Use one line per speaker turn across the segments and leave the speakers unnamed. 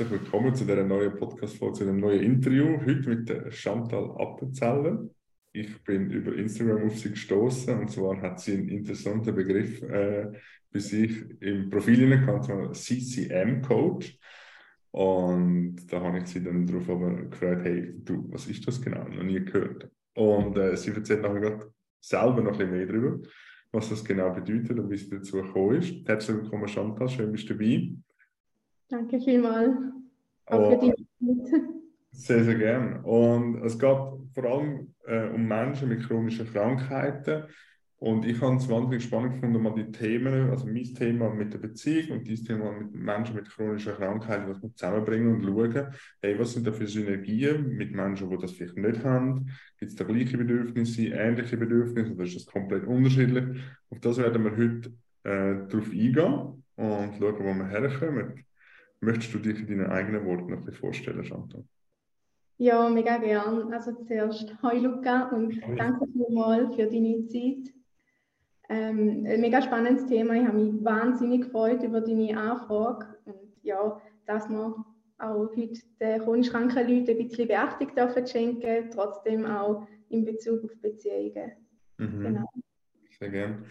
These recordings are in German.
Herzlich willkommen zu dieser neuen Podcast-Folge, zu einem neuen Interview. Heute mit Chantal Appenzeller. Ich bin über Instagram auf sie gestoßen und zwar hat sie einen interessanten Begriff äh, bei sich im Profil genannt, CCM-Coach. Und da habe ich sie dann darauf gefragt, hey, du, was ist das genau? Noch nie gehört. Und äh, sie erzählt nachher selber noch ein bisschen mehr darüber, was das genau bedeutet und wie es dazu gekommen ist. Herzlich willkommen, Chantal, schön bist du dabei.
Danke vielmals. Auch für die
Sehr, sehr gern. Und es geht vor allem äh, um Menschen mit chronischen Krankheiten. Und ich habe es wahnsinnig spannend gefunden, mal die Themen, also mein Thema mit der Beziehung und dieses Thema mit Menschen mit chronischen Krankheiten, was wir zusammenbringen und schauen, hey, was sind da für Synergien mit Menschen, die das vielleicht nicht haben? Gibt es da gleiche Bedürfnisse, ähnliche Bedürfnisse oder ist das komplett unterschiedlich? Auf das werden wir heute äh, darauf eingehen und schauen, wo wir herkommen. Möchtest du dich in deinen eigenen Worten noch vorstellen, Chantal?
Ja, mega gern. Also zuerst, hi Luca und Hi. danke vielmals für deine Zeit. Ähm, ein mega spannendes Thema. Ich habe mich wahnsinnig gefreut über deine Anfrage und ja, dass wir auch heute den chronisch kranken Leuten ein bisschen Beachtung dürfen schenken, trotzdem auch in Bezug auf Beziehungen.
Mhm. Genau. Sehr gerne.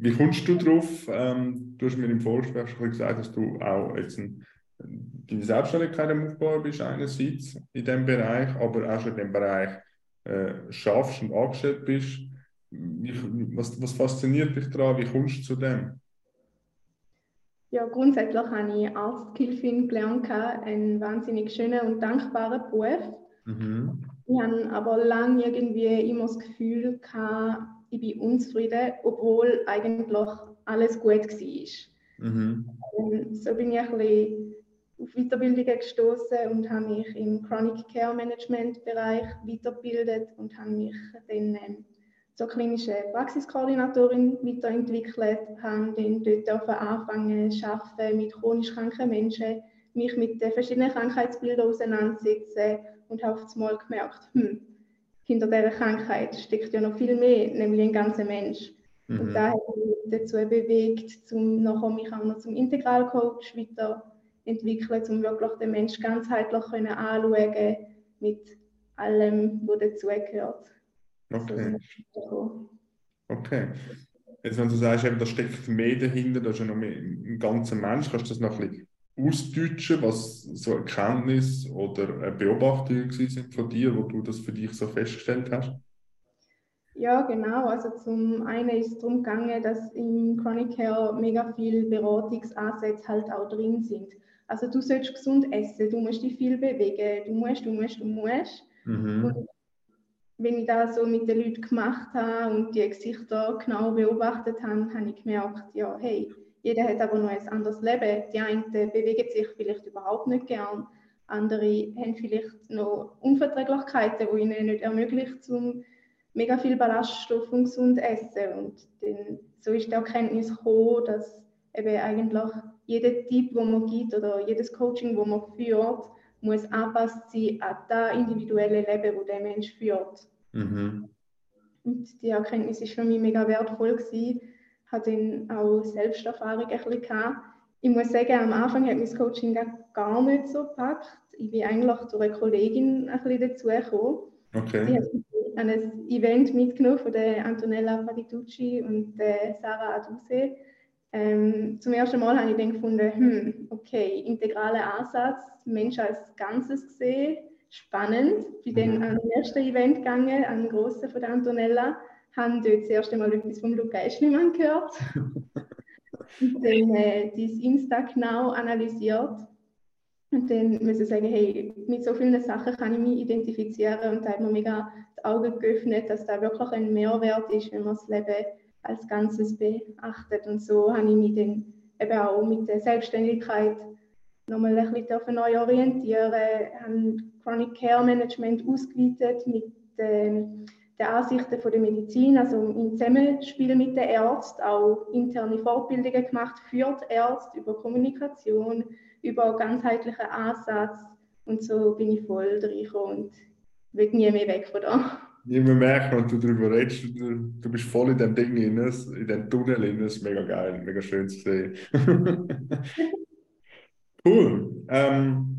Wie kommst du drauf? Ähm, du hast mir im Vorgespräch schon gesagt, dass du auch jetzt ein, deine Selbstständigkeit am Aufbau bist, einerseits in diesem Bereich, aber auch schon in dem Bereich äh, schaffst und angestellt bist was, was fasziniert dich daran? Wie kommst du zu dem?
Ja, grundsätzlich habe ich Arzthilfin gelernt, einen wahnsinnig schönen und dankbaren Beruf. Mhm. Ich habe aber lange irgendwie immer das Gefühl gehabt, ich bin unzufrieden, obwohl eigentlich alles gut war. Mhm. so bin ich ein bisschen auf Weiterbildungen gestoßen und habe mich im Chronic Care Management Bereich weitergebildet und habe mich dann ähm, zur klinischen Praxiskoordinatorin weiterentwickelt, habe dann dort anfangen zu arbeiten mit chronisch kranken Menschen, mich mit den verschiedenen Krankheitsbildern auseinandersetzen und habe auf einmal gemerkt, hm, hinter dieser Krankheit steckt ja noch viel mehr, nämlich ein ganzer Mensch. Mhm. Und da hat mich dazu bewegt, um nachher mich auch noch zum Integralcoach weiterentwickeln, um wirklich den Menschen ganzheitlich anschauen mit allem, was dazugehört.
Okay. Okay. Jetzt, wenn du sagst, eben, da steckt mehr dahinter, da ist ja noch mehr ein ganzer Mensch, kannst du das noch ein bisschen ausdeutschen, was so Erkenntnis oder Beobachtungen sind von dir, wo du das für dich so festgestellt hast?
Ja, genau. Also zum einen ist es darum gegangen, dass im Chronic Care mega viele Beratungsansätze halt auch drin sind. Also du sollst gesund essen, du musst dich viel bewegen, du musst, du musst, du musst. Mhm. Und wenn ich das so mit den Leuten gemacht habe und die Gesichter genau beobachtet habe, habe ich gemerkt, ja, hey, jeder hat aber noch ein anderes Leben. Die einen bewegen sich vielleicht überhaupt nicht gern, andere haben vielleicht noch Unverträglichkeiten, die ihnen nicht ermöglichen, zum mega viel Ballaststoff und gesund essen. Und dann, so ist die Erkenntnis gekommen, dass eben eigentlich jeder Tipp, den man gibt oder jedes Coaching, das man führt, muss angepasst sein an das individuelle Leben, das der Mensch führt. Mhm. Und die Erkenntnis war für mich mega wertvoll. Gewesen. Ich hatte dann auch Selbsterfahrung ein bisschen gehabt. Ich muss sagen, am Anfang hat mein Coaching gar nicht so gepackt. Ich bin eigentlich durch eine Kollegin ein bisschen dazugekommen. Okay. Sie hat an ein Event mitgenommen von der Antonella Patitucci und der Sarah Aduse. Ähm, zum ersten Mal habe ich dann gefunden, hm, okay, integraler Ansatz, Mensch als Ganzes gesehen, spannend. Bin dann mhm. an ersten Event gegangen, an den grossen von der Antonella, habe dort das erste Mal etwas vom Luca Eschlimann gehört. und dann äh, dieses Insta genau analysiert. Und dann muss ich sagen, hey, mit so vielen Sachen kann ich mich identifizieren und da hat mir mega die Augen geöffnet, dass da wirklich ein Mehrwert ist, wenn man das Leben als Ganzes beachtet. Und so habe ich mich dann eben auch mit der Selbstständigkeit nochmal ein bisschen neu orientieren, habe Chronic Care Management ausgeweitet mit ähm, den Ansichten von der Medizin, also im Zusammenspiel mit den Ärzten, auch interne Fortbildungen gemacht die Ärzte über Kommunikation, über ganzheitlichen Ansatz und so bin ich voll drin und will nie mehr weg von da.
Ja, man merkt, wenn du darüber redest, du, du bist voll in dem Ding in dem Tunnel das ist mega geil, mega schön zu sehen. Cool. Ähm,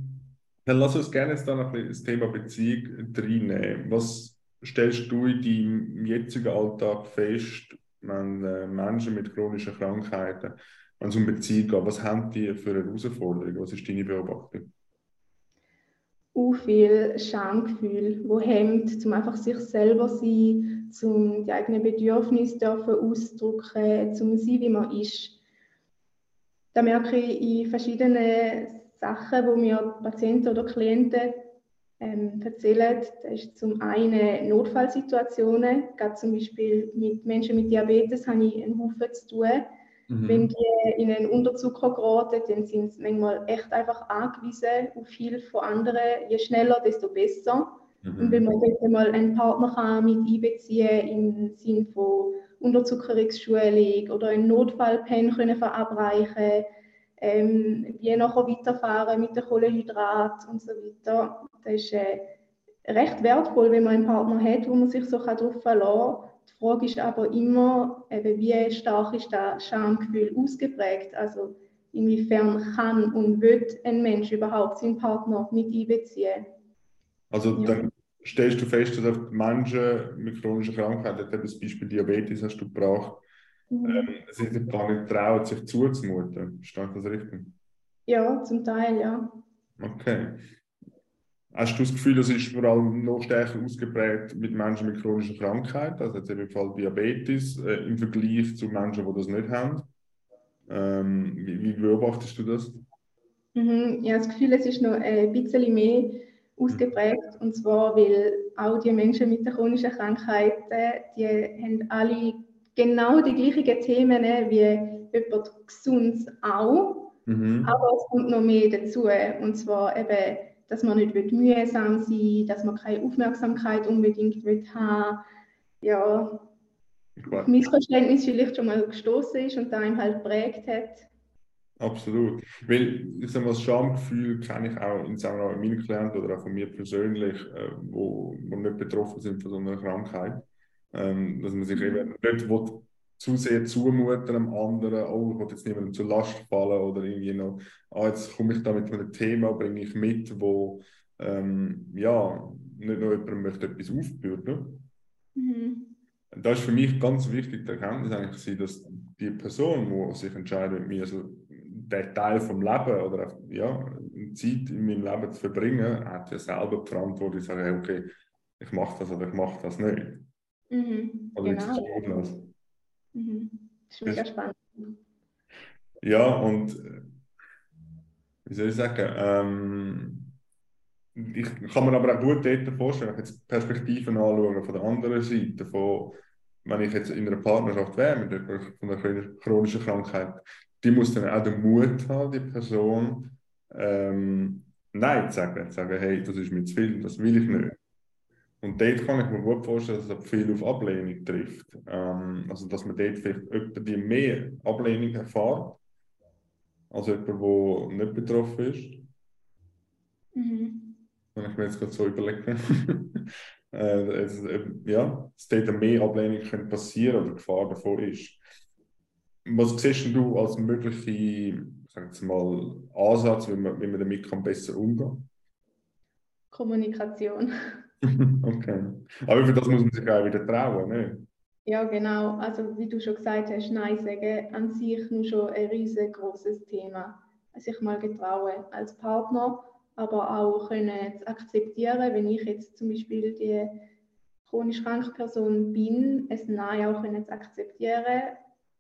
dann lass uns gerne jetzt da noch ein das Thema Beziehung reinnehmen. Was stellst du in deinem jetzigen Alltag fest, wenn äh, Menschen mit chronischen Krankheiten, wenn es um Beziehung geht, was haben die für Herausforderungen? Was ist deine Beobachtung?
Uh, viel Schamgefühl, wo hemmt, um einfach sich selber sein, um die eigenen Bedürfnisse dürfen ausdrücken, zum sein, wie man ist. Da merke ich in verschiedenen Sachen, wo mir Patienten oder Klienten ähm, erzählen. Das ist zum einen Notfallsituationen, gerade zum Beispiel mit Menschen mit Diabetes habe ich einen Haufen zu tun. Mhm. Wenn die in einen Unterzucker geraten, dann sind sie manchmal echt einfach angewiesen auf Hilfe von anderen. Je schneller, desto besser. Mhm. Und wenn man dort mal einen Partner kann mit einbeziehen im Sinne von Unterzuckerungsschulung oder einen Notfallpen können verabreichen ähm, wie nachher weiterfahren mit den Kohlenhydrat und so weiter. Das ist äh, recht wertvoll, wenn man einen Partner hat, wo man sich so darauf verlassen kann. Die Frage ist aber immer, eben, wie stark ist das Schamgefühl ausgeprägt? Also inwiefern kann und wird ein Mensch überhaupt seinen Partner mit einbeziehen?
Also ja. dann stellst du fest, dass Menschen mit chronischen Krankheiten, das Beispiel Diabetes hast du gebracht, mhm. ähm, sich gar nicht trauen, sich zuzumuten. Stand das richtig?
Ja, zum Teil, ja.
Okay. Hast du das Gefühl, das ist vor allem noch stärker ausgeprägt mit Menschen mit chronischen Krankheiten, also jetzt im Fall Diabetes, äh, im Vergleich zu Menschen, die das nicht haben? Ähm, wie, wie, beobachtest du das?
Mhm, ja, das Gefühl, es ist noch ein bisschen mehr ausgeprägt. Und zwar, weil auch die Menschen mit chronischen Krankheiten, die haben alle genau die gleichen Themen wie jemand gesund auch. Mhm. Aber es kommt noch mehr dazu. Und zwar eben, dass man nicht mühsam sein will, dass man keine Aufmerksamkeit unbedingt will haben Ja, Missverständnis vielleicht schon mal gestoßen ist und da ihm halt prägt hat.
Absolut. Weil ich sage mal, das Schamgefühl kenne ich auch in Zusammenarbeit mit meinen Klienten oder auch von mir persönlich, äh, wo, wo nicht betroffen sind von so einer Krankheit. Ähm, dass man sich eben nicht will, zu sehr zumuten am anderen, oh, ich will jetzt niemandem zur Last fallen oder irgendwie noch, ah, jetzt komme ich da mit einem Thema, bringe ich mit, wo ähm, ja, nicht nur jemand möchte etwas aufbürden. Mhm. Da ist für mich ganz wichtig, der Erkenntnis eigentlich, dass die Person, die sich entscheidet, mit mir so der Teil vom Leben oder ja, Zeit in meinem Leben zu verbringen, hat ja selber die Verantwortung, zu sagen, okay, ich mache das oder ich mache das nicht.
Mhm, oder genau. ich Mhm. Das ist mega spannend.
Ja, und äh, wie soll ich sagen, ähm, ich kann mir aber auch gut dort vorstellen, wenn ich jetzt Perspektiven anschaue von der anderen Seite, von, wenn ich jetzt in einer Partnerschaft wäre mit einer, chronischen Krankheit, die muss dann auch den Mut haben, die Person, ähm, Nein zu sagen, zu sagen, hey, das ist mir zu viel, das will ich nicht. Und dort kann ich mir gut vorstellen, dass es viel auf Ablehnung trifft. Ähm, also, dass man dort vielleicht jemanden, die mehr Ablehnung erfährt, als jemand, der nicht betroffen ist. Mhm. Wenn ich mir jetzt gerade so überlege. äh, es, äh, ja, dass dort mehr Ablehnung könnte passieren oder Gefahr davon ist. Was siehst du als möglichen mal, Ansatz, wie man, wie man damit kann besser umgehen kann?
Kommunikation.
okay. Aber für das muss man sich auch wieder trauen, ne?
Ja, genau. Also wie du schon gesagt hast, Nein sagen an sich nur schon ein riesengroßes Thema. Sich mal getrauen als Partner, aber auch können zu akzeptieren, wenn ich jetzt zum Beispiel die chronisch kranke Person bin, es Nein auch können zu akzeptieren.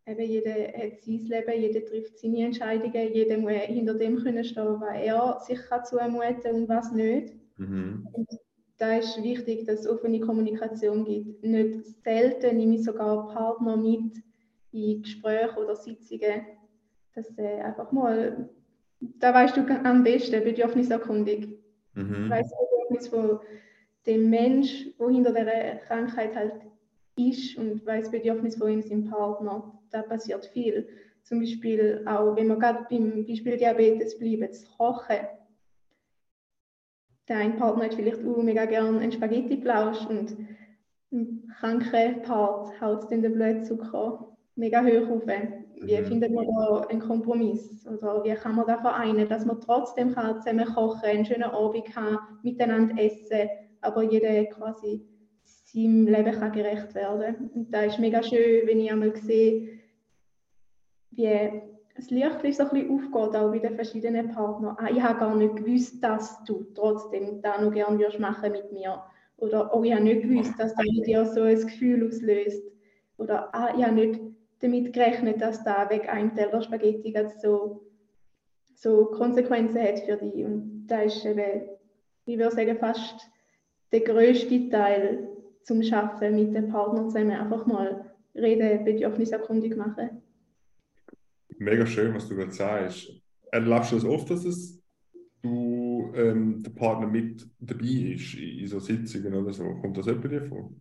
Eben jeder hat sein Leben, jeder trifft seine Entscheidungen, jeder muss hinter dem können stehen, was er sich kann zumuten und was nicht. Mhm. Und da ist wichtig, dass es offene Kommunikation gibt. Nicht selten nehme ich sogar Partner mit in Gespräche oder Sitzungen, dass äh, einfach mal, da weißt du am besten, bedürfniserkundig. Mhm. Weißt du, Bedürfnis von dem Mensch, wo hinter der Krankheit halt ist und weiß Bedürfnis von ihm, seinem Partner. Da passiert viel. Zum Beispiel auch, wenn wir gerade beim Beispiel Diabetes bleiben, das Kochen der eine Partner hat vielleicht auch mega gerne einen Spaghetti-Plausch und im kranken Part haut dann der Blutzucker mega hoch auf. wie mhm. findet man da einen Kompromiss? Oder wie kann man da vereinen, dass man trotzdem kann zusammen kochen, einen schönen Abend haben, miteinander essen, aber jeder quasi seinem Leben kann gerecht werden. Und da ist mega schön, wenn ich einmal sehe, wie das Licht so ein aufgeht, auch bei den verschiedenen Partnern. Ah, ich habe gar nicht gewusst, dass du trotzdem da noch gerne würdest machen mit mir. Oder oh, ich habe nicht gewusst, dass das dir so ein Gefühl auslöst. Oder ah, ich habe nicht damit gerechnet, dass da weg einem Teller Spaghetti so, so Konsequenzen hat für dich. Und da ist eben, ich würde sagen, fast der größte Teil zum Schaffen mit dem Partner zusammen. Einfach mal reden, bedürfniserkundig machen.
Mega schön, was du gerade sagst. Erlebst du das oft, dass es du, ähm, der Partner mit dabei ist in so Sitzungen oder so? Kommt das etwa dir vor?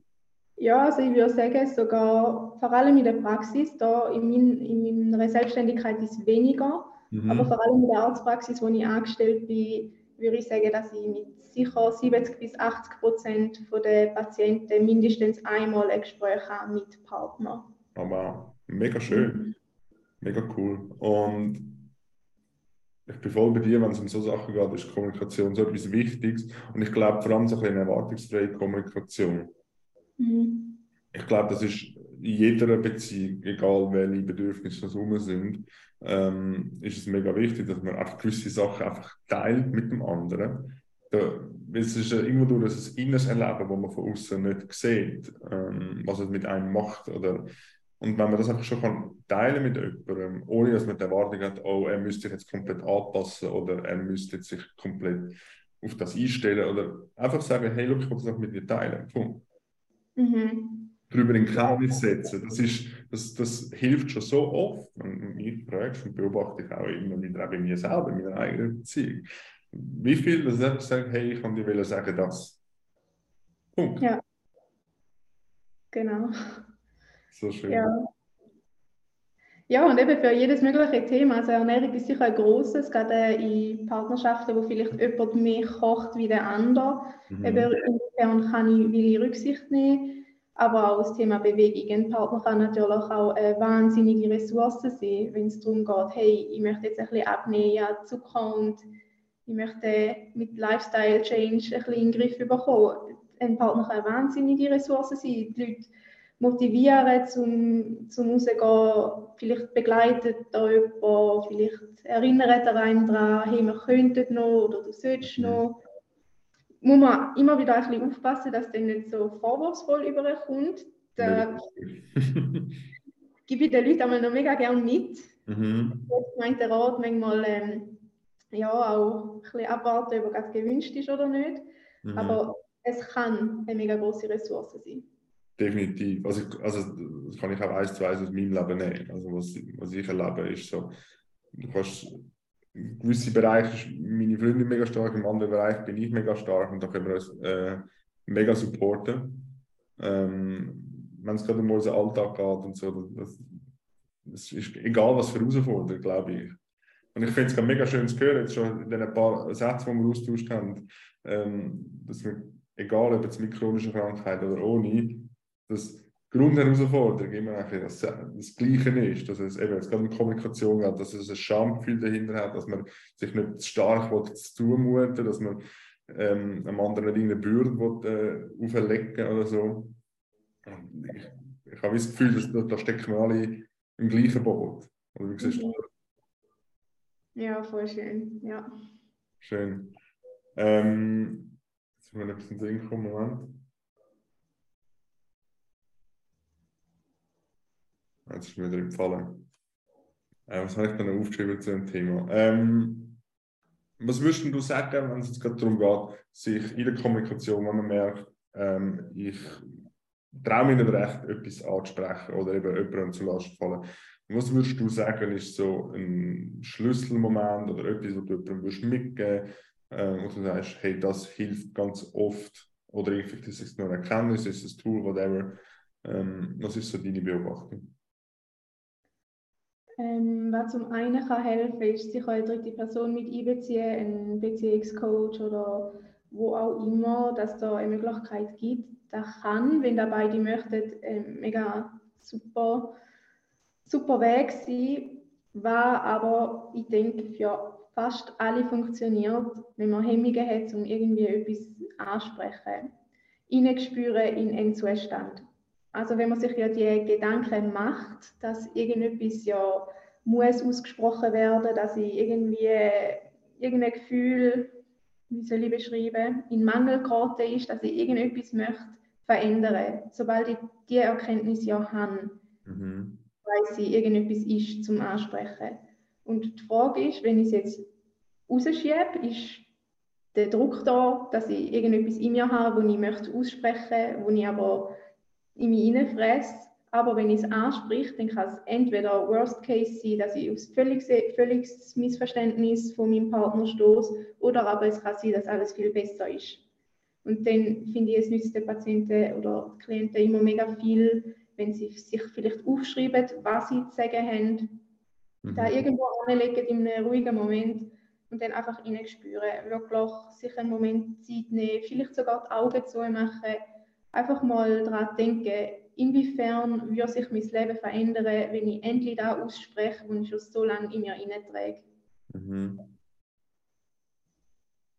Ja, also ich würde sagen, sogar vor allem in der Praxis, da in, mein, in meiner Selbstständigkeit ist es weniger, mhm. aber vor allem in der Arztpraxis, wo ich angestellt bin, würde ich sagen, dass ich mit sicher 70 bis 80 Prozent der Patienten mindestens einmal ein Gespräch habe mit Partner.
Aber mega schön, mhm. Mega cool. Und ich bin voll bei dir, wenn es um so Sachen geht, ist Kommunikation so etwas Wichtiges. Und ich glaube vor allem so eine erwartungsfreie Kommunikation. Mhm. Ich glaube, das ist in jeder Beziehung, egal welche Bedürfnisse das rum sind, ähm, ist es mega wichtig, dass man einfach gewisse Sachen einfach teilt mit dem anderen. Da, es ist irgendwo durch das inneres Erleben, wo man von außen nicht sieht, ähm, was es mit einem macht. Oder, und wenn man das einfach schon kann teilen mit jemandem, ohne dass man die Erwartung hat, oh, er müsste sich jetzt komplett anpassen oder er müsste sich komplett auf das einstellen oder einfach sagen, hey, look, ich will das mit dir teilen. Punkt mhm. darüber in Kenntnis setzen. Das, ist, das, das hilft schon so oft. Und mich fragst und beobachte ich auch immer wieder auch bei mir selber, in meiner eigenen Beziehung. Wie viel, dass ich sage, hey, ich kann dir sagen, das. Punkt.
Ja. Genau.
So schön.
Ja. Ja, und eben für jedes mögliche Thema. Also Ernährung ist sicher ein großes, gerade in Partnerschaften, wo vielleicht jemand mehr kocht wie der andere. Mhm. Eben inwiefern kann ich, will ich Rücksicht nehmen. Aber auch das Thema Bewegung. Ein Partner kann natürlich auch eine wahnsinnige Ressource sein, wenn es darum geht, hey, ich möchte jetzt ein bisschen abnehmen, ja, Zucker und ich möchte mit Lifestyle Change ein bisschen in den Griff bekommen. Ein Partner kann eine wahnsinnige Ressource sein. Die Leute motivieren zum, zum Rausgehen. Vielleicht begleitet da jemand, vielleicht erinnert er einen daran, hey, wir könnten noch oder du sollst mhm. noch. Muss man immer wieder ein bisschen aufpassen, dass das nicht so vorwurfsvoll überkommt. Da gebe ich den Leuten einmal noch mega gerne mit. Mhm. Ich meine, der Rat manchmal ähm, ja, auch ein bisschen abwarten, ob es gewünscht ist oder nicht. Mhm. Aber es kann eine mega große Ressource sein.
Definitiv. Also, also das kann ich auch eins zu eins aus meinem Leben nehmen. Also was, was ich erlebe, ist so, du kannst in gewissen Bereichen ist meine Freundin mega stark, im anderen Bereich bin ich mega stark und da können wir uns äh, mega supporten. Ähm, Wenn es gerade um unseren Alltag geht und so, das, das ist egal was für Herausforderungen, glaube ich. Und ich finde es mega schön zu hören, jetzt schon in den paar Sätzen, die wir austauscht haben, ähm, dass wir, egal ob jetzt mit chronischer Krankheit oder ohne, dass Grundherausforderung immer das, das Gleiche ist, dass es eben jetzt gerade in Kommunikation geht, dass es ein Schamgefühl dahinter hat, dass man sich nicht zu stark will, zu zumuten, dass man ähm, einem anderen nicht eine Bürde will, äh, auferlegen oder so. Ich, ich habe das Gefühl, dass, da stecken wir alle im gleichen Boot. Oder wie siehst du das?
Ja, voll schön, ja.
Schön. Ähm, jetzt müssen wir ein bisschen Sinn kommen, Moment. Jetzt ist mir wieder empfallen. Äh, was habe ich dann aufgeschrieben zu dem Thema? Ähm, was würdest du sagen, wenn es jetzt gerade darum geht, sich in der Kommunikation, wenn man merkt, ähm, ich traue mich nicht recht, etwas anzusprechen oder eben jemandem zu Last fallen. Was würdest du sagen, ist so ein Schlüsselmoment oder etwas, was du jemandem würdest mitgeben äh, wo du sagst, hey, das hilft ganz oft oder vielleicht ist es nur eine Erkenntnis, ist ein Tool, whatever. Ähm, was ist so deine Beobachtung?
Ähm, was zum einen kann helfen, ist sicher eine dritte Person mit einbeziehen, ein Beziehungscoach oder wo auch immer, dass da eine Möglichkeit gibt. Das kann, wenn da beide möchten, äh, mega super super Weg gewesen, war aber, ich denke, für fast alle funktioniert, wenn man Hemmungen hat, um irgendwie etwas ansprechen, hineinspüren in einen Zustand. Also wenn man sich ja die Gedanken macht, dass irgendetwas ja muss ausgesprochen werden, dass ich irgendwie irgendein Gefühl, wie soll ich beschreiben, in Mangel geraten ist, dass ich irgendetwas möchte verändern. Sobald ich diese Erkenntnis ja habe, mhm. weiß ich, irgendetwas ist zum Ansprechen. Und die Frage ist, wenn ich es jetzt rausschiebe, ist der Druck da, dass ich irgendetwas in mir habe, das ich möchte aussprechen, wo ich aber in mich hineinfresse aber wenn ich es anspricht, dann kann es entweder Worst Case sein, dass ich aufs völlig, völliges Missverständnis von meinem Partner stoße, oder aber es kann sein, dass alles viel besser ist. Und dann finde ich, es nützt den Patienten oder Klienten immer mega viel, wenn sie sich vielleicht aufschreiben, was sie zu sagen haben, mhm. da irgendwo anlegen in einem ruhigen Moment und dann einfach hineinspüren. Wirklich sich einen Moment Zeit nehmen, vielleicht sogar die Augen zu machen, einfach mal daran denken, inwiefern würde sich mein Leben verändern, wenn ich endlich da ausspreche, was ich schon so lange in mir hineinträge. Mhm.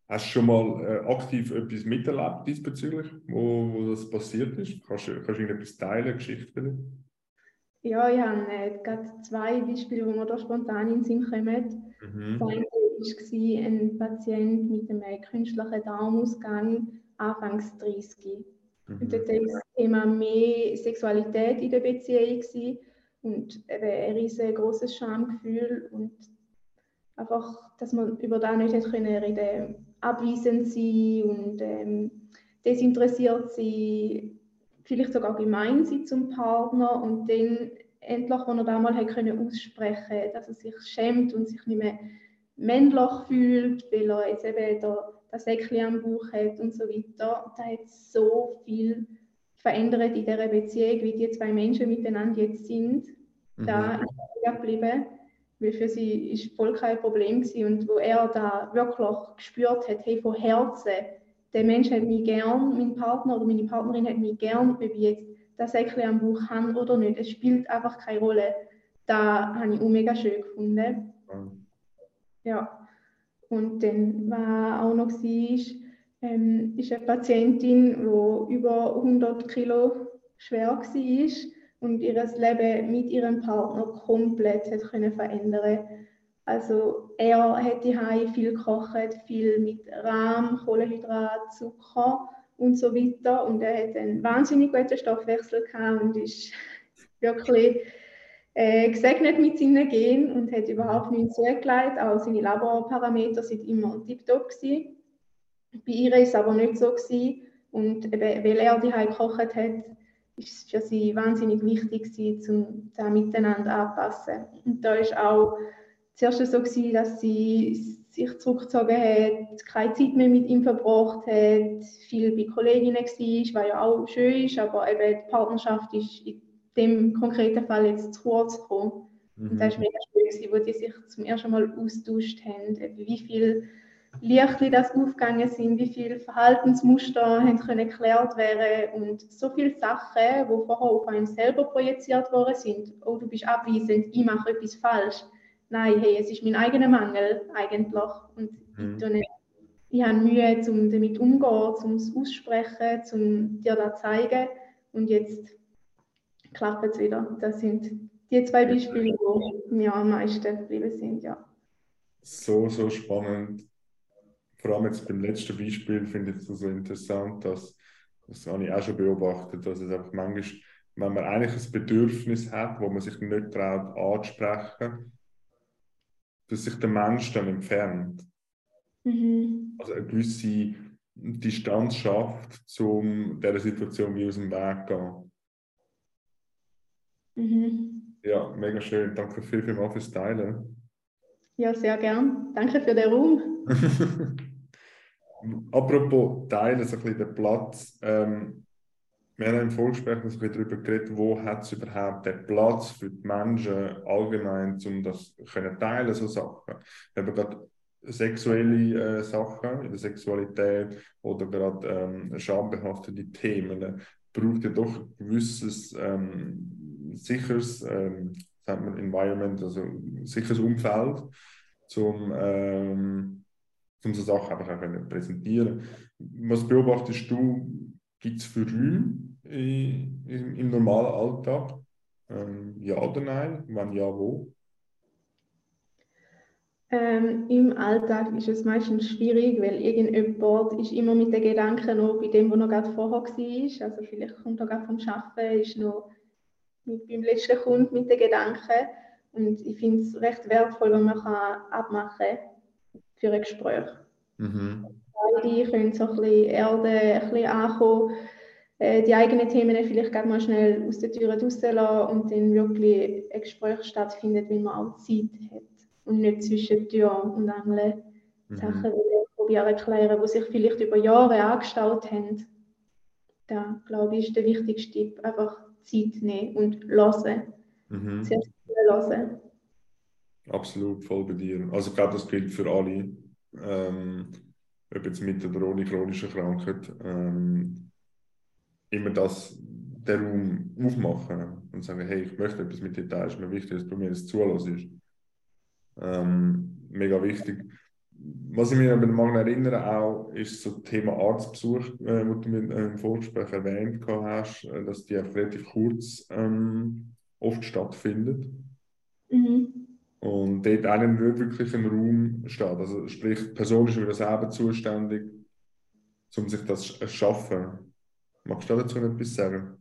Hast du schon mal äh, aktiv etwas miterlebt diesbezüglich, wo, wo das passiert ist? Kannst, du, kannst du irgendetwas teilen, Geschichte
Ja, ich habe äh, gerade zwei Beispiele, wo mir da spontan in den Sinn kommen. Mhm. Das eine war ein Patient mit einem künstlichen Darmausgang, anfangs 30. Mhm. Und dort war das Thema mehr Sexualität in der Beziehung und eben ein riesengroßes Schamgefühl und einfach, dass man über das nicht hätte können reden abweisend sein und ähm, desinteressiert sein, vielleicht sogar gemein sein zum Partner und dann endlich, als er damals hat können aussprechen, dass er sich schämt und sich nicht mehr männlich fühlt, weil er jetzt eben der das Säckchen am Bauch hat und so weiter. Da hat so viel verändert in dieser Beziehung, wie die zwei Menschen miteinander jetzt sind. Mhm. Da ist er geblieben, weil für sie ist voll kein Problem gewesen. und wo er da wirklich gespürt hat, hey, von Herzen, der Mensch hat mich gern, mein Partner oder meine Partnerin hat mich gern, ob ich jetzt das Säckchen am Bauch habe oder nicht. Es spielt einfach keine Rolle. Da habe ich auch mega schön gefunden. Mhm. Ja. Und dann war auch noch war, ähm, ist eine Patientin, die über 100 Kilo schwer war und ihr Leben mit ihrem Partner komplett hat können verändern. Also er hat die viel gekocht, viel mit Rahm, Kohlenhydrat, Zucker und so weiter. Und er hat einen wahnsinnig guten Stoffwechsel gehabt und ist wirklich äh, gesegnet mit seinen Genen und hat überhaupt nichts zugelegt. Auch seine Laborparameter sind immer tiptop. Bei ihr war es aber nicht so gewesen. Und eben, weil er die gekocht hat, ist es für sie wahnsinnig wichtig um das miteinander anzupassen. Und da ist auch zuerst so gewesen, dass sie sich zurückgezogen hat, keine Zeit mehr mit ihm verbracht hat, viel bei Kolleginnen war, was ja auch schön ist, aber eben die Partnerschaft ist in dem konkreten Fall jetzt zu kurz gekommen. Mhm. Und das war mega schön, wo die sich zum ersten Mal austauscht haben, wie viel Lichtli das aufgegangen sind, wie viele Verhaltensmuster haben können geklärt werden und so viele Sachen, die vorher auf einen selber projiziert worden sind. Oh, du bist abweisend, ich mache etwas falsch. Nein, hey, es ist mein eigener Mangel eigentlich und mhm. ich, ich habe Mühe, um damit umzugehen, um es aussprechen, um dir das zu zeigen und jetzt klappt es wieder. Das sind die zwei Beispiele, die mir am meisten geblieben sind, ja.
So, so spannend. Vor allem jetzt beim letzten Beispiel finde ich es so interessant, dass, das habe ich auch schon beobachtet, dass es einfach manchmal, wenn man eigentlich ein Bedürfnis hat, wo man sich nicht traut anzusprechen, dass sich der Mensch dann entfernt. Mhm. Also eine gewisse Distanz schafft, um dieser Situation wie aus dem Weg zu gehen. Mhm. Ja, mega schön. Danke viel, viel mal fürs Teilen.
Ja, sehr gern. Danke für den Raum.
Apropos Teilen, so ein bisschen den Platz. Ähm, wir haben im Vorgespräch ein bisschen darüber geredet, wo hat es überhaupt den Platz für die Menschen allgemein, um das können teilen, so Sachen. Wir haben gerade sexuelle äh, Sachen in der Sexualität oder gerade ähm, schambehaftete Themen braucht ja doch gewisses ähm, sicheres ähm, sagt man Environment, also ein sicheres Umfeld, zum, ähm, um so Sachen einfach auch präsentieren. Was beobachtest du, gibt es für Räume im, im normalen Alltag? Ähm, ja oder nein? Wenn ja, wo?
Ähm, Im Alltag ist es meistens schwierig, weil irgendjemand ist immer mit den Gedanken noch bei dem, was noch gerade vorher war. Also vielleicht kommt er gerade vom Arbeiten, ist noch mit, beim letzten Kunden mit den Gedanken. Und ich finde es recht wertvoll, wenn man kann abmachen kann für ein Gespräch. Mhm. Beide können so ein bisschen Erde, ein bisschen ankommen, äh, die eigenen Themen vielleicht gerade mal schnell aus der Tür rauslassen und dann wirklich ein Gespräch stattfindet, wenn man auch Zeit hat und nicht zwischen Tür und Angel mhm. Sachen probieren erklären, die sich vielleicht über Jahre angestaut haben. Da glaube ich, ist der wichtigste Tipp, einfach Zeit nehmen und hören. Mhm. Viel hören.
Absolut, voll bei dir. Also ich glaube, das gilt für alle, ähm, ob jetzt mit oder ohne chronische Krankheit, ähm, immer das, den Raum aufmachen und sagen, hey, ich möchte etwas mit dir teilen, ist mir wichtig, dass du mir das zulässt. Ähm, mega wichtig. Was ich mich an den Mangel erinnere auch, ist so das Thema Arztbesuch, äh, wo du mir im Vorgespräch erwähnt hast, äh, dass die auch relativ kurz ähm, oft stattfindet. Mhm. Und dort einen nicht wirklich ein Raum steht. Also sprich, die Person ist wieder selber zuständig, um sich das zu schaffen. Magst du dazu etwas sagen?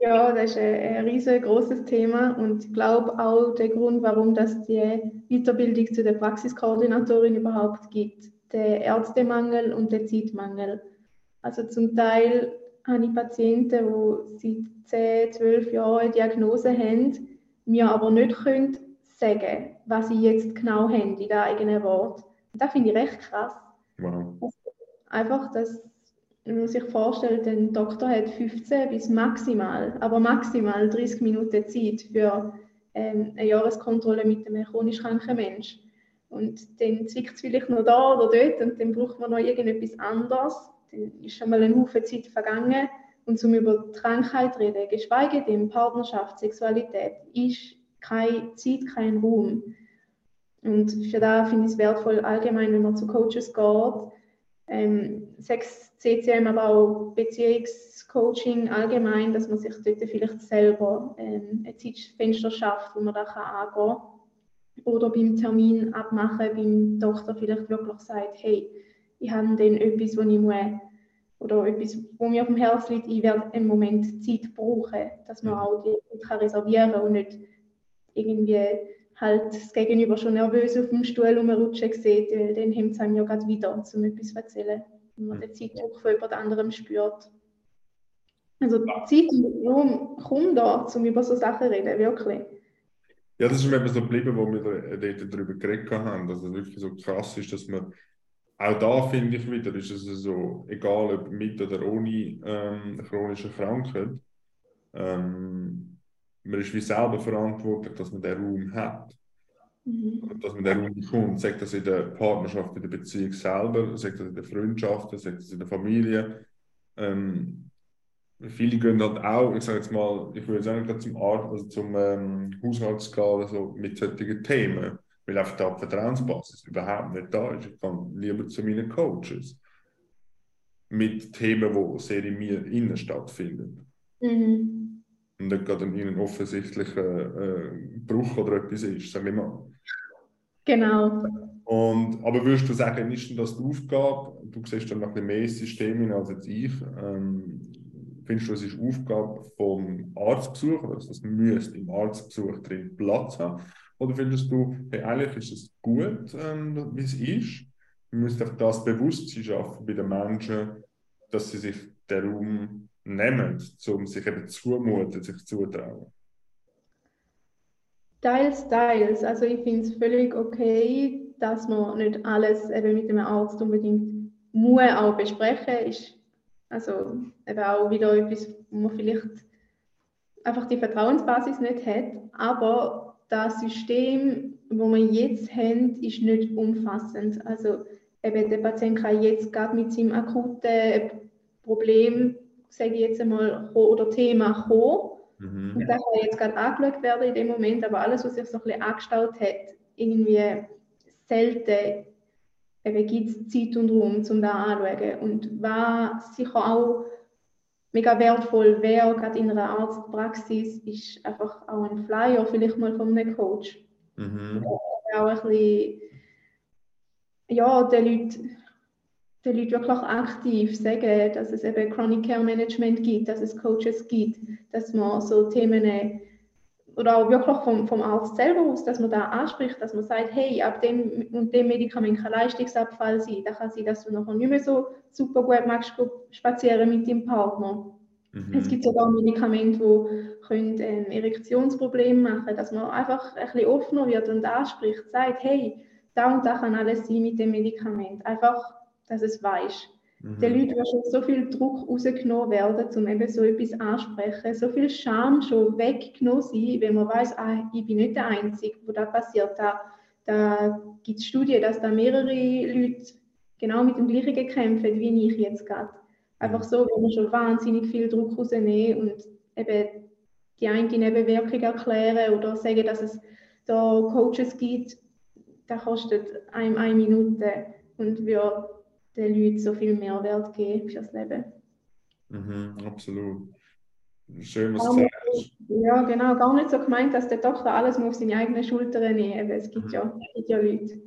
Ja, das ist ein, riesengroßes Thema und ich glaube auch der Grund, warum das die Weiterbildung zu der Praxiskoordinatorin überhaupt gibt. Der Ärztemangel und der Zeitmangel. Also zum Teil habe ich Patienten, die seit 10, 12 Jahren eine Diagnose haben, mir aber nicht können sagen was sie jetzt genau haben in der eigenen Wort. Das finde ich recht krass. Wow. Also einfach, dass wenn man sich vorstellt, ein Doktor hat 15 bis maximal, aber maximal 30 Minuten Zeit für ähm, eine Jahreskontrolle mit einem chronisch kranken Menschen. Und dann zwickt es vielleicht noch da oder dort und dann braucht man noch irgendetwas anderes. Dann ist schon mal ein Haufen Zeit vergangen. Und zum über Krankheit reden, geschweige denn Partnerschaft, Sexualität, ist keine Zeit, kein Raum. Und für da finde ich es wertvoll, allgemein, wenn man zu Coaches geht, ähm, Sex, CCM, aber auch Beziehungscoaching allgemein, dass man sich dort vielleicht selber ähm, ein Zeitfenster schafft, wo man da kann angehen kann. Oder beim Termin abmachen, beim Doktor vielleicht wirklich sagt, hey, ich habe dann etwas, wo ich muss, oder etwas, wo mir auf dem Herzen liegt, ich werde im Moment Zeit brauchen, dass man auch die Zeit kann reservieren kann und nicht irgendwie halt das Gegenüber schon nervös auf dem Stuhl rumrutschen sieht, weil dann hemmt es einem ja gerade wieder, um etwas zu erzählen, wenn man den Zeitdruck von jemand anderem spürt. Also Zeit und Raum kommt da, um über so Sachen zu reden, wirklich.
Ja, das ist mir eben so geblieben, wo wir dort darüber geredet haben, dass es wirklich so krass ist, dass man auch da finde ich wieder, ist es so, egal ob mit oder ohne ähm, chronische Krankheit, ähm, man ist wie selber verantwortlich, dass man den Raum hat. Mhm. Dass man den Raum bekommt. Sagt das in der Partnerschaft, in der Beziehung selber, sagt das in der Freundschaft, sagt das in der Familie. Ähm, viele gehen halt auch, ich sage jetzt mal, ich würde sagen, zum, Art, also zum ähm, Hausarzt gehen, mit solchen Themen, weil einfach die Vertrauensbasis überhaupt nicht da ist. Ich kann lieber zu meinen Coaches mit Themen, die sehr in mir innen stattfinden. Mhm und nicht gerade ein offensichtlicher äh, Bruch oder etwas ist, sagen wir mal.
Genau.
Und, aber würdest du sagen, ist denn das die Aufgabe? Du siehst dann noch ein mehr Systeme als jetzt ich. Ähm, findest du, es ist Aufgabe vom Arztbesuch, oder dass das müsste im Arztbesuch drin Platz haben? Oder findest du, hey, eigentlich ist es gut, ähm, wie es ist? Wir müssen einfach das Bewusstsein schaffen bei den Menschen, dass sie sich den Raum nehmen, um sich eben zumuten, sich zutrauen?
Teils, teils. Also ich finde es völlig okay, dass man nicht alles eben mit dem Arzt unbedingt muss auch besprechen ist also eben auch wieder etwas, wo man vielleicht einfach die Vertrauensbasis nicht hat, aber das System, wo wir jetzt haben, ist nicht umfassend. Also eben der Patient kann jetzt gerade mit seinem akuten Problem sage ich jetzt einmal, oder Thema kommen Mhm. Und das kann jetzt gerade angeschaut werden in dem Moment, aber alles, was sich so ein bisschen angestaut hat, irgendwie selten gibt es Zeit und Raum, um das anzuschauen. Und war sicher auch mega wertvoll wäre, gerade in einer Arztpraxis, ist einfach auch ein Flyer, vielleicht mal von einem Coach. Mhm. Auch ein bisschen, ja, den Leuten, den Leuten wirklich aktiv sagen, dass es eben Chronic Care Management gibt, dass es Coaches gibt, dass man so Themen oder auch wirklich vom, vom Arzt selber aus, dass man da anspricht, dass man sagt, hey, ab dem und dem Medikament kann Leistungsabfall sein. Da kann sein, dass du nachher nicht mehr so super gut magst spazieren mit deinem Partner. Mhm. Es gibt sogar Medikamente, die können, ähm, Erektionsprobleme machen, dass man einfach ein bisschen offener wird und anspricht, sagt, hey, da und da kann alles sein mit dem Medikament. Einfach, dass es weiß. Mhm. Den Leuten wird schon so viel Druck rausgenommen werden, um eben so etwas ansprechen. So viel Scham schon weggenommen sein, wenn man weiß, ah, ich bin nicht der Einzige, wo das passiert. Da, da gibt es Studien, dass da mehrere Leute genau mit dem Gleichen kämpfen, wie ich jetzt gerade. Einfach so, wenn man schon wahnsinnig viel Druck rausnehmen und eben die eine Nebenwirkung erklären oder sagen, dass es da Coaches gibt, das kostet einem eine Minute und wird den Leuten so viel Mehrwert geben fürs Leben.
Mhm, absolut. Schön, was du sagst.
Ja, genau. Gar nicht so gemeint, dass der Doktor alles auf seine eigenen Schultern nehmen Es gibt, mhm. ja, es gibt ja Leute.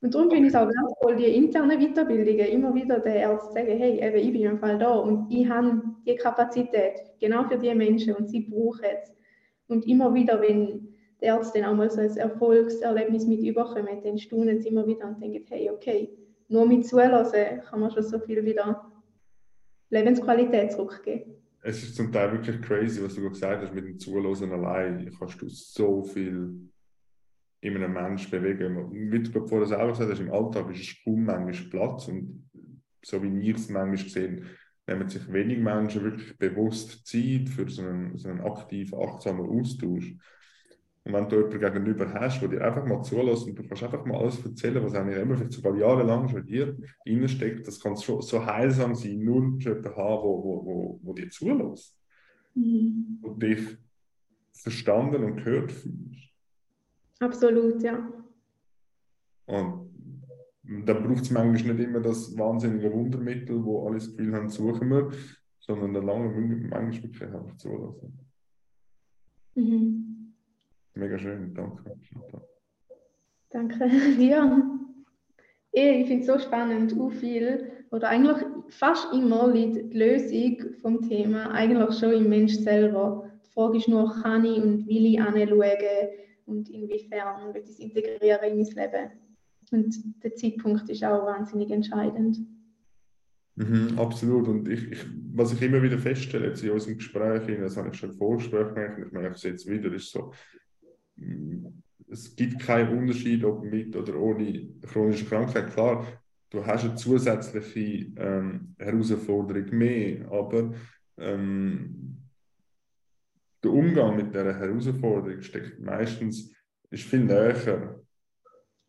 Und darum finde ich es auch wertvoll, die internen Weiterbildungen, immer wieder den Ärzten sagen, hey, eben, ich bin im Fall da und ich habe die Kapazität, genau für die Menschen und sie brauchen es. Und immer wieder, wenn der Arzt dann auch mal so ein Erfolgserlebnis mit überkommen, dann staunen sie immer wieder und denken, hey, okay, nur mit Zulassen kann man schon so viel wieder Lebensqualität zurückgeben.
Es ist zum Teil wirklich crazy, was du gesagt hast, mit dem Zulassen allein kannst du so viel in einem Menschen bewegen. Wie du vorher selber gesagt hast, im Alltag ist es kaum manchmal Platz und so wie ich es manchmal gesehen nehmen sich wenig Menschen wirklich bewusst Zeit für so einen, so einen aktiven, achtsamen Austausch. Und wenn du jemanden gegenüber hast, der dir einfach mal zulässt und du kannst einfach mal alles erzählen, was eigentlich immer vielleicht sogar jahrelang schon dir steckt, das kann schon so heilsam sein, nur jemanden haben, wo, wo, wo, wo dir zulässt. Mhm. Und dich verstanden und gehört fühlst.
Absolut, ja.
Und dann braucht es manchmal nicht immer das wahnsinnige Wundermittel, wo alle das Gefühl haben, suchen wir, sondern dann lange manchmal wirklich einfach zulassen. Mhm. Mega schön, danke.
Danke dir. Ich finde es so spannend, wie viel, oder eigentlich fast immer liegt die Lösung vom Thema eigentlich schon im Mensch selber. Die Frage ist nur, kann ich und will ich anschauen und inwiefern will ich es integrieren in mein Leben. Und der Zeitpunkt ist auch wahnsinnig entscheidend.
Mhm, absolut. Und ich, ich, was ich immer wieder feststelle jetzt in unserem Gespräch, das habe ich schon vorgesprochen, ich merke es jetzt wieder, ist so, es gibt keinen Unterschied, ob mit oder ohne chronische Krankheit. Klar, du hast eine zusätzliche ähm, Herausforderung mehr, aber ähm, der Umgang mit dieser Herausforderung steckt meistens ist viel näher.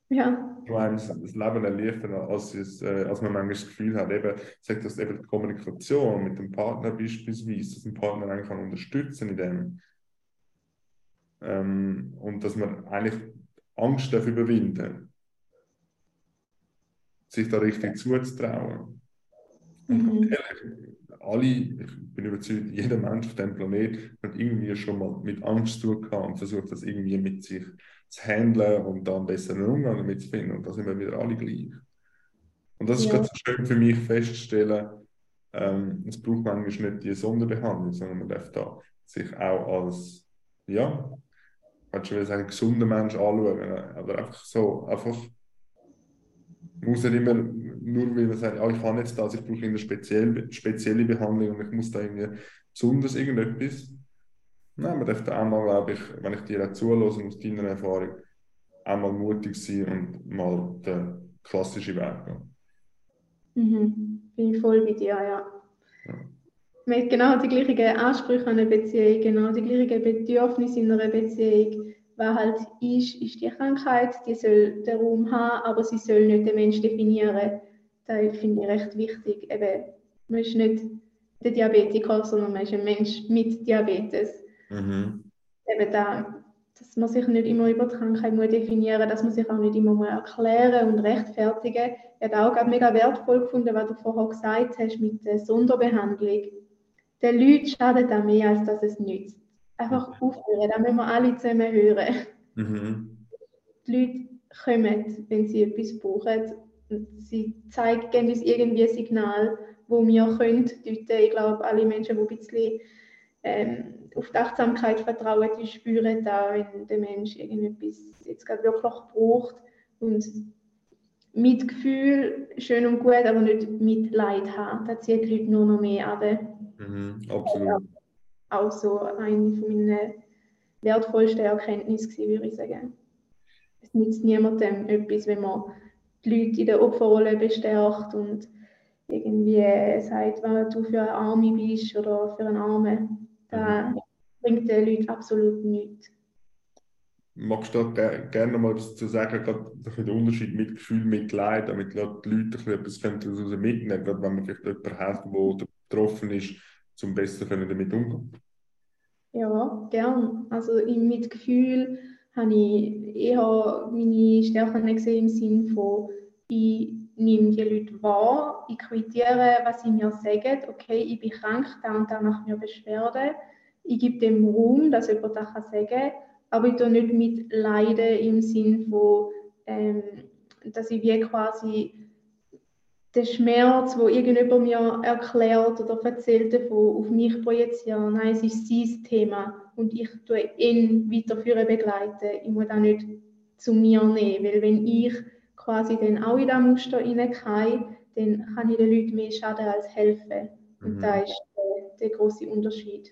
Ja.
Du einem das Leben erleichtern, als, es, äh, als man manchmal das Gefühl hat, eben, sagt das eben die Kommunikation mit dem Partner beispielsweise, dass ein Partner einen kann unterstützen in dem ähm, und dass man eigentlich Angst darf überwinden sich da richtig zuzutrauen. Mhm. ehrlich, alle, ich bin überzeugt, jeder Mensch auf diesem Planeten hat irgendwie schon mal mit Angst zu tun und versucht das irgendwie mit sich zu handeln und dann besser einen Umgang damit zu finden. Und da sind wir wieder alle gleich. Und das ist ja. gerade so schön für mich festzustellen, ähm, es braucht manchmal nicht die Sonderbehandlung, sondern man darf da sich auch als, ja, kannst du sagen, gesunder Mensch anschauen. Aber einfach so, einfach, muss nicht immer, nur weil man sagt, oh, ich kann jetzt das, ich brauche eine spezielle, spezielle Behandlung und ich muss da irgendwie besonders irgendetwas. Nein, man darf da auch mal, glaube ich, wenn ich dir auch zulasse aus deiner Erfahrung, einmal mutig sein und mal den klassischen Weg gehen.
Mhm. Bin ich voll bei dir, ja. ja. Man hat genau die gleichen Ansprüche an eine Beziehung, genau die gleichen Bedürfnisse in einer Beziehung. Was halt ist, ist die Krankheit, die soll den Raum haben, aber sie soll nicht den Menschen definieren. Das finde ich recht wichtig. Eben, man ist nicht der Diabetiker, sondern man ist ein Mensch mit Diabetes. Mhm. Eben da, dass man sich nicht immer über die Krankheit muss definieren muss, dass man sich auch nicht immer muss erklären und rechtfertigen muss. Ich habe auch mega wertvoll gefunden, was du vorher gesagt hast mit der Sonderbehandlung. Den Leuten schadet das mehr, als dass es nützt. Einfach aufhören, da müssen wir alle zusammen hören. Mhm. Die Leute kommen, wenn sie etwas brauchen. Und sie zeigen, geben uns irgendwie ein Signal, wo wir können deuten. Ich glaube, alle Menschen, die ein bisschen ähm, auf die Achtsamkeit vertrauen, die spüren da, wenn der Mensch irgendetwas jetzt gerade wirklich braucht. Und Mitgefühl, schön und gut, aber nicht Mitleid haben. Das zieht die Leute nur noch mehr ab.
Mhm, absolut.
Auch so eine von meinen wertvollsten Erkenntnissen, würde ich sagen. Es nützt niemandem etwas, wenn man die Leute in der Opferrolle bestärkt und irgendwie sagt, was du für eine Arme bist oder für einen Arme. Das mhm. bringt den Leuten absolut nichts.
Magst du da gerne noch mal was zu sagen, gerade den Unterschied mit Gefühl, mit Leid, damit die Leute etwas mitnehmen können, wenn man vielleicht jemanden hat, der betroffen ist, zum besser damit umgehen
Ja, gern. Also im Mitgefühl habe ich eher meine Stärken gesehen im Sinne von, ich nehme die Leute wahr, ich quittiere, was sie mir sagen, okay, ich bin krank, da und da macht mir Beschwerden. Ich gebe dem Raum, dass jemand das sagen kann, aber ich tue nicht mit Leiden im Sinne von, ähm, dass ich wie quasi den Schmerz, wo irgendjemand mir erklärt oder erzählt davon, auf mich projiziere. Nein, es ist sein Thema und ich tue ihn weiterführen, begleiten. Ich muss das nicht zu mir nehmen, weil wenn ich quasi dann auch in das Muster hineingehe, dann kann ich den Leuten mehr schaden als helfen. Und mhm. da ist der, der große Unterschied.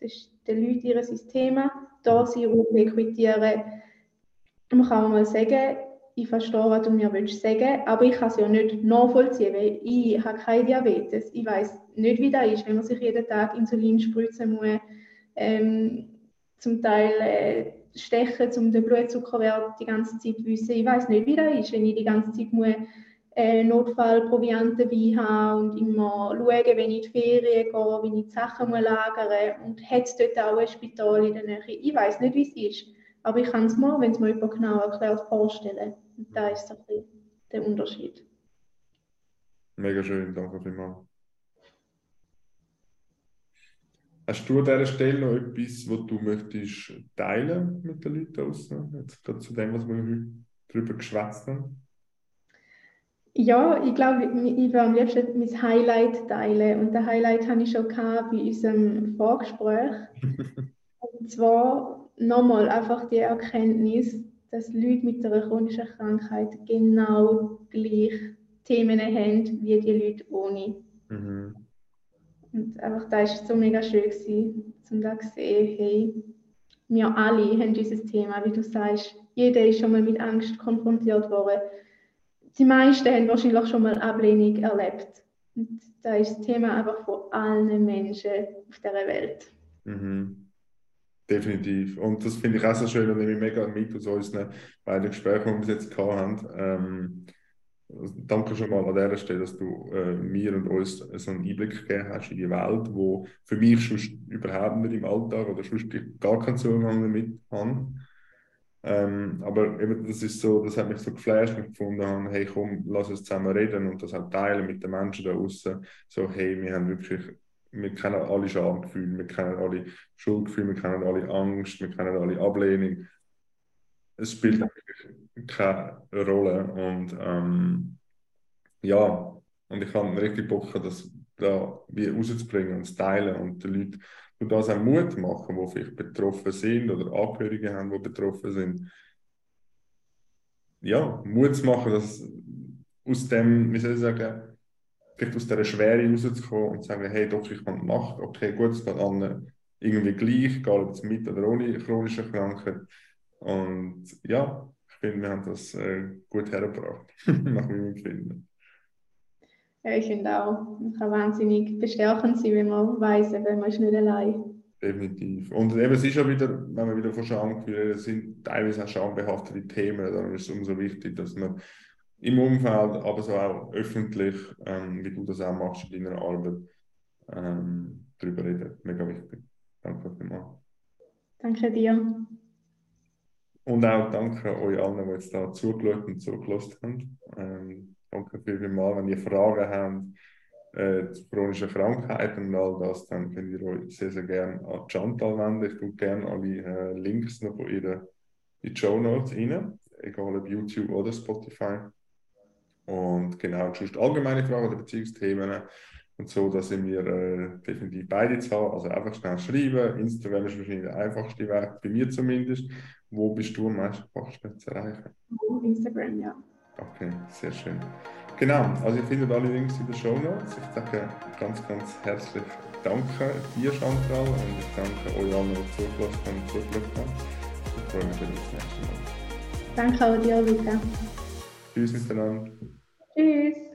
Das ist den Leuten ihr System, da sie Raum equitieren. Man kann auch mal sagen, ich verstehe, was du mir willst sagen, aber ich kann es ja nicht nachvollziehen, weil ich habe kein Diabetes. Ich weiß nicht, wie das ist, wenn man sich jeden Tag Insulin spritzen muss, ähm, zum Teil äh, stechen, um den Blutzuckerwert die ganze Zeit zu wissen. Ich weiß nicht, wie das ist, wenn ich die ganze Zeit muss, äh, Notfallprovianten bei habe und immer schauen, wenn ich in die Ferien gehe, wie ich die Sachen muss lagern und hat es dort auch ein Spital in der Nähe. Ich weiß nicht, wie es ist, aber ich kann es mir, wenn es mir jemand genau erklärt, vorstellen. Und da ist bisschen der Unterschied.
Mega schön, danke vielmals. Hast du an dieser Stelle noch etwas, was du möchtest teilen mit den Leuten draußen? Jetzt gerade zu dem, was wir heute darüber geschwätzt haben?
Ja, ich glaube, ich würde am liebsten mein Highlight teilen. Und der Highlight habe ich schon bei unserem Vorgespräch. Und zwar nochmal einfach die Erkenntnis, dass Leute mit einer chronischen Krankheit genau gleich Themen haben wie die Leute ohne. Mhm. Und einfach da ist so mega schön gewesen, um da zu sehen, hey, wir alle haben dieses Thema, wie du sagst. Jeder ist schon mal mit Angst konfrontiert worden. Die meisten haben wahrscheinlich schon mal Ablehnung erlebt. Und da ist das Thema einfach von allen Menschen auf dieser Welt.
Mhm. Definitiv. Und das finde ich auch so schön und nehme ich mega mit aus unseren beiden Gesprächen, die wir bis jetzt gehabt haben. Ähm, also danke schon mal an dieser Stelle, dass du äh, mir und uns so einen Einblick gegeben hast in die Welt, wo für mich sonst überhaupt nicht im Alltag oder sonst gar keinen Zugang damit habe. Ähm, aber eben, das ist so, das hat mich so geflasht und gefunden habe, hey komm, lass uns zusammen reden und das auch teilen mit den Menschen da draußen. So, hey, wir haben wirklich wir kennen alle Schamgefühle, wir kennen alle Schuldgefühle, wir kennen alle Angst, wir kennen alle Ablehnung. Es spielt eigentlich keine Rolle. Und ähm, ja, und ich habe richtig Bock, das da wie rauszubringen und zu teilen und den Leuten und das auch Mut machen, die vielleicht betroffen sind oder Angehörige haben, die betroffen sind. Ja, Mut zu machen, dass aus dem, wie soll ich sagen, vielleicht aus dieser Schwere rauszukommen und zu sagen, hey, doch, ich habe Macht, okay, gut, es geht an irgendwie gleich, egal ob es mit oder ohne chronische Krankheit. Und ja, ich finde, wir haben das äh, gut hergebracht, nach meinem Empfinden.
Ja, ich finde auch, es kann wahnsinnig bestärkend sein, wenn man weiß, wenn man ist nicht allein.
Definitiv. Und eben, es ist ja wieder, wenn wir wieder von Schamgefühlen es sind teilweise auch schambehaftete Themen, dann ist es umso wichtig, dass man im Umfeld, aber so auch öffentlich, ähm, wie du das auch machst in deiner Arbeit, ähm, darüber reden. Mega wichtig. Danke vielmals.
Danke dir.
Und auch danke euch allen, die jetzt da zugeschaut und zugelassen haben. Ähm, danke vielmals. Wenn ihr Fragen habt äh, zu chronischen Krankheiten und all das, dann könnt ihr euch sehr, sehr gerne an Chantal wenden. Ich tue gerne alle äh, Links noch von ihr in die Show Notes rein, egal ob YouTube oder Spotify. Und genau, sonst allgemeine Fragen oder Beziehungsthemen und so, dass ihr mir äh, definitiv beide haben. Also einfach schnell schreiben. Instagram ist wahrscheinlich der einfachste Weg, bei mir zumindest. Wo bist du am meisten zu erreichen?
Instagram, ja.
Okay, sehr schön. Genau, also ihr findet alle Links in den Show Notes. Ich sage ganz, ganz herzlich Danke dir, Chantal, und ich danke euch allen, die zugelassen und zugeschaut haben. Ich freue mich auf das nächste Mal.
Danke auch dir, Luca.
Tschüss miteinander.
Tschüss.